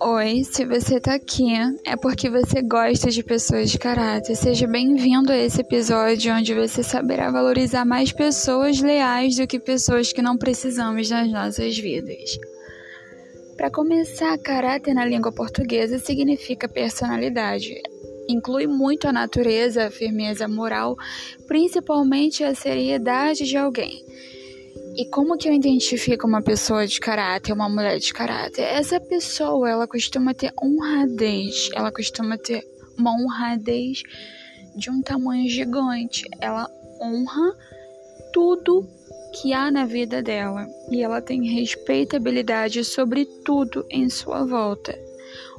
Oi, se você tá aqui é porque você gosta de pessoas de caráter. Seja bem-vindo a esse episódio onde você saberá valorizar mais pessoas leais do que pessoas que não precisamos nas nossas vidas. Para começar, caráter na língua portuguesa significa personalidade. Inclui muito a natureza, a firmeza moral, principalmente a seriedade de alguém. E como que eu identifico uma pessoa de caráter, uma mulher de caráter? Essa pessoa, ela costuma ter honradez, ela costuma ter uma honradez de um tamanho gigante. Ela honra tudo que há na vida dela e ela tem respeitabilidade sobre tudo em sua volta.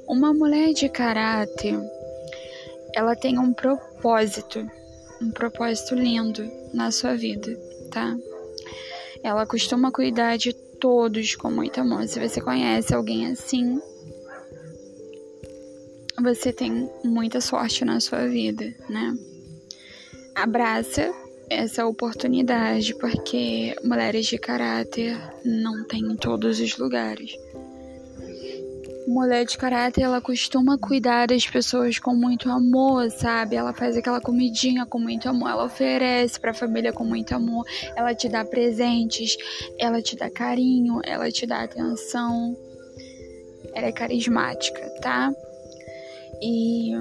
Uma mulher de caráter, ela tem um propósito, um propósito lindo na sua vida, tá? Ela costuma cuidar de todos com muito amor. Se você conhece alguém assim, você tem muita sorte na sua vida, né? Abraça essa oportunidade, porque mulheres de caráter não tem em todos os lugares. Mulher de caráter, ela costuma cuidar das pessoas com muito amor, sabe? Ela faz aquela comidinha com muito amor, ela oferece para a família com muito amor, ela te dá presentes, ela te dá carinho, ela te dá atenção. Ela é carismática, tá? E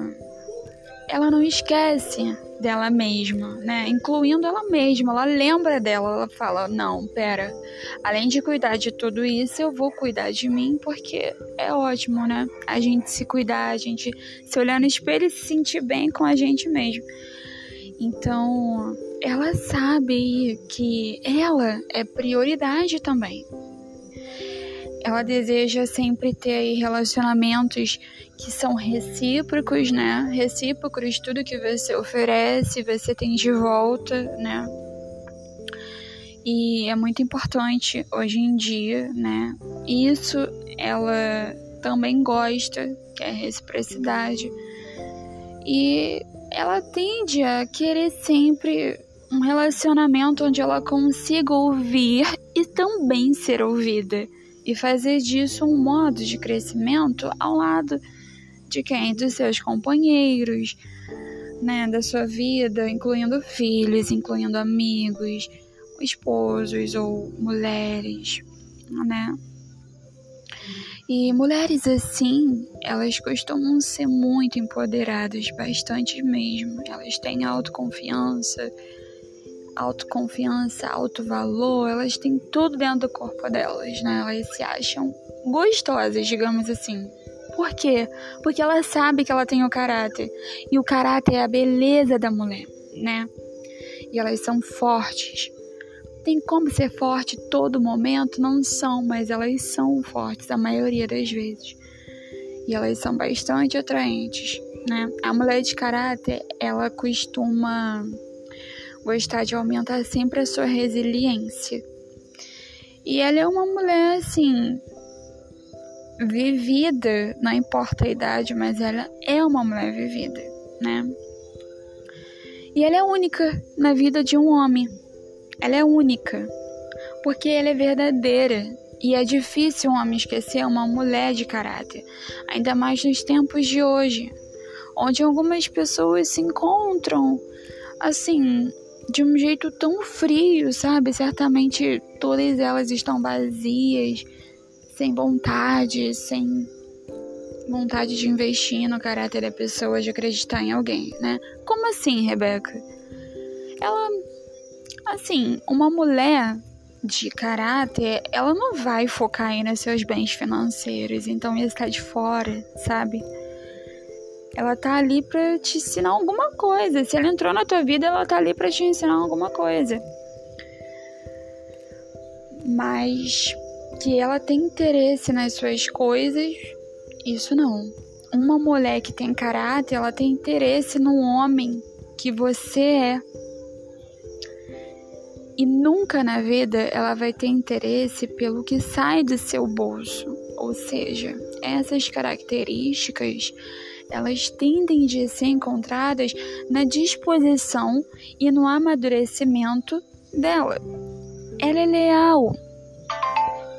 ela não esquece dela mesma, né? Incluindo ela mesma, ela lembra dela, ela fala: "Não, pera. Além de cuidar de tudo isso, eu vou cuidar de mim porque é ótimo, né? A gente se cuidar, a gente se olhar no espelho e se sentir bem com a gente mesmo." Então, ela sabe que ela é prioridade também, ela deseja sempre ter relacionamentos que são recíprocos, né? Recíprocos, tudo que você oferece, você tem de volta, né? E é muito importante hoje em dia, né? Isso ela também gosta, que é reciprocidade. E ela tende a querer sempre um relacionamento onde ela consiga ouvir e também ser ouvida e fazer disso um modo de crescimento ao lado de quem? Dos seus companheiros, né, da sua vida, incluindo filhos, incluindo amigos, esposos ou mulheres, né? E mulheres assim, elas costumam ser muito empoderadas, bastante mesmo. Elas têm autoconfiança, autoconfiança, alto valor, elas têm tudo dentro do corpo delas, né? Elas se acham gostosas, digamos assim. Por quê? Porque ela sabe que ela tem o caráter. E o caráter é a beleza da mulher, né? E elas são fortes. Tem como ser forte todo momento? Não são, mas elas são fortes a maioria das vezes. E elas são bastante atraentes, né? A mulher de caráter, ela costuma gostar de aumentar sempre a sua resiliência. E ela é uma mulher assim vivida, não importa a idade, mas ela é uma mulher vivida, né? E ela é única na vida de um homem. Ela é única, porque ela é verdadeira. E é difícil um homem esquecer uma mulher de caráter, ainda mais nos tempos de hoje, onde algumas pessoas se encontram assim, de um jeito tão frio, sabe? Certamente todas elas estão vazias, sem vontade, sem vontade de investir no caráter da pessoa, de acreditar em alguém, né? Como assim, Rebeca? Ela, assim, uma mulher de caráter, ela não vai focar aí nos seus bens financeiros, então isso tá de fora, sabe? Ela tá ali para te ensinar alguma coisa. Se ela entrou na tua vida, ela tá ali para te ensinar alguma coisa. Mas que ela tem interesse nas suas coisas, isso não. Uma mulher que tem caráter, ela tem interesse no homem que você é. E nunca na vida ela vai ter interesse pelo que sai do seu bolso. Ou seja, essas características elas tendem de ser encontradas na disposição e no amadurecimento dela. Ela é leal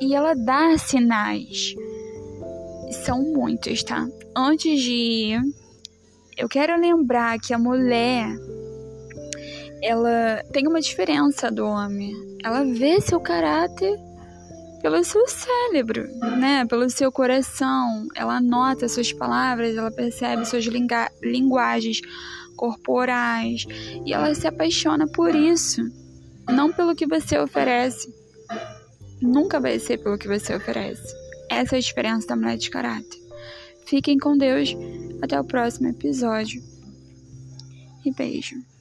e ela dá sinais. São muitos, tá? Antes de ir, eu quero lembrar que a mulher ela tem uma diferença do homem. Ela vê seu caráter pelo seu cérebro, né? Pelo seu coração. Ela nota suas palavras, ela percebe suas linguagens corporais e ela se apaixona por isso, não pelo que você oferece. Nunca vai ser pelo que você oferece. Essa é a diferença da mulher de caráter. Fiquem com Deus. Até o próximo episódio. E beijo.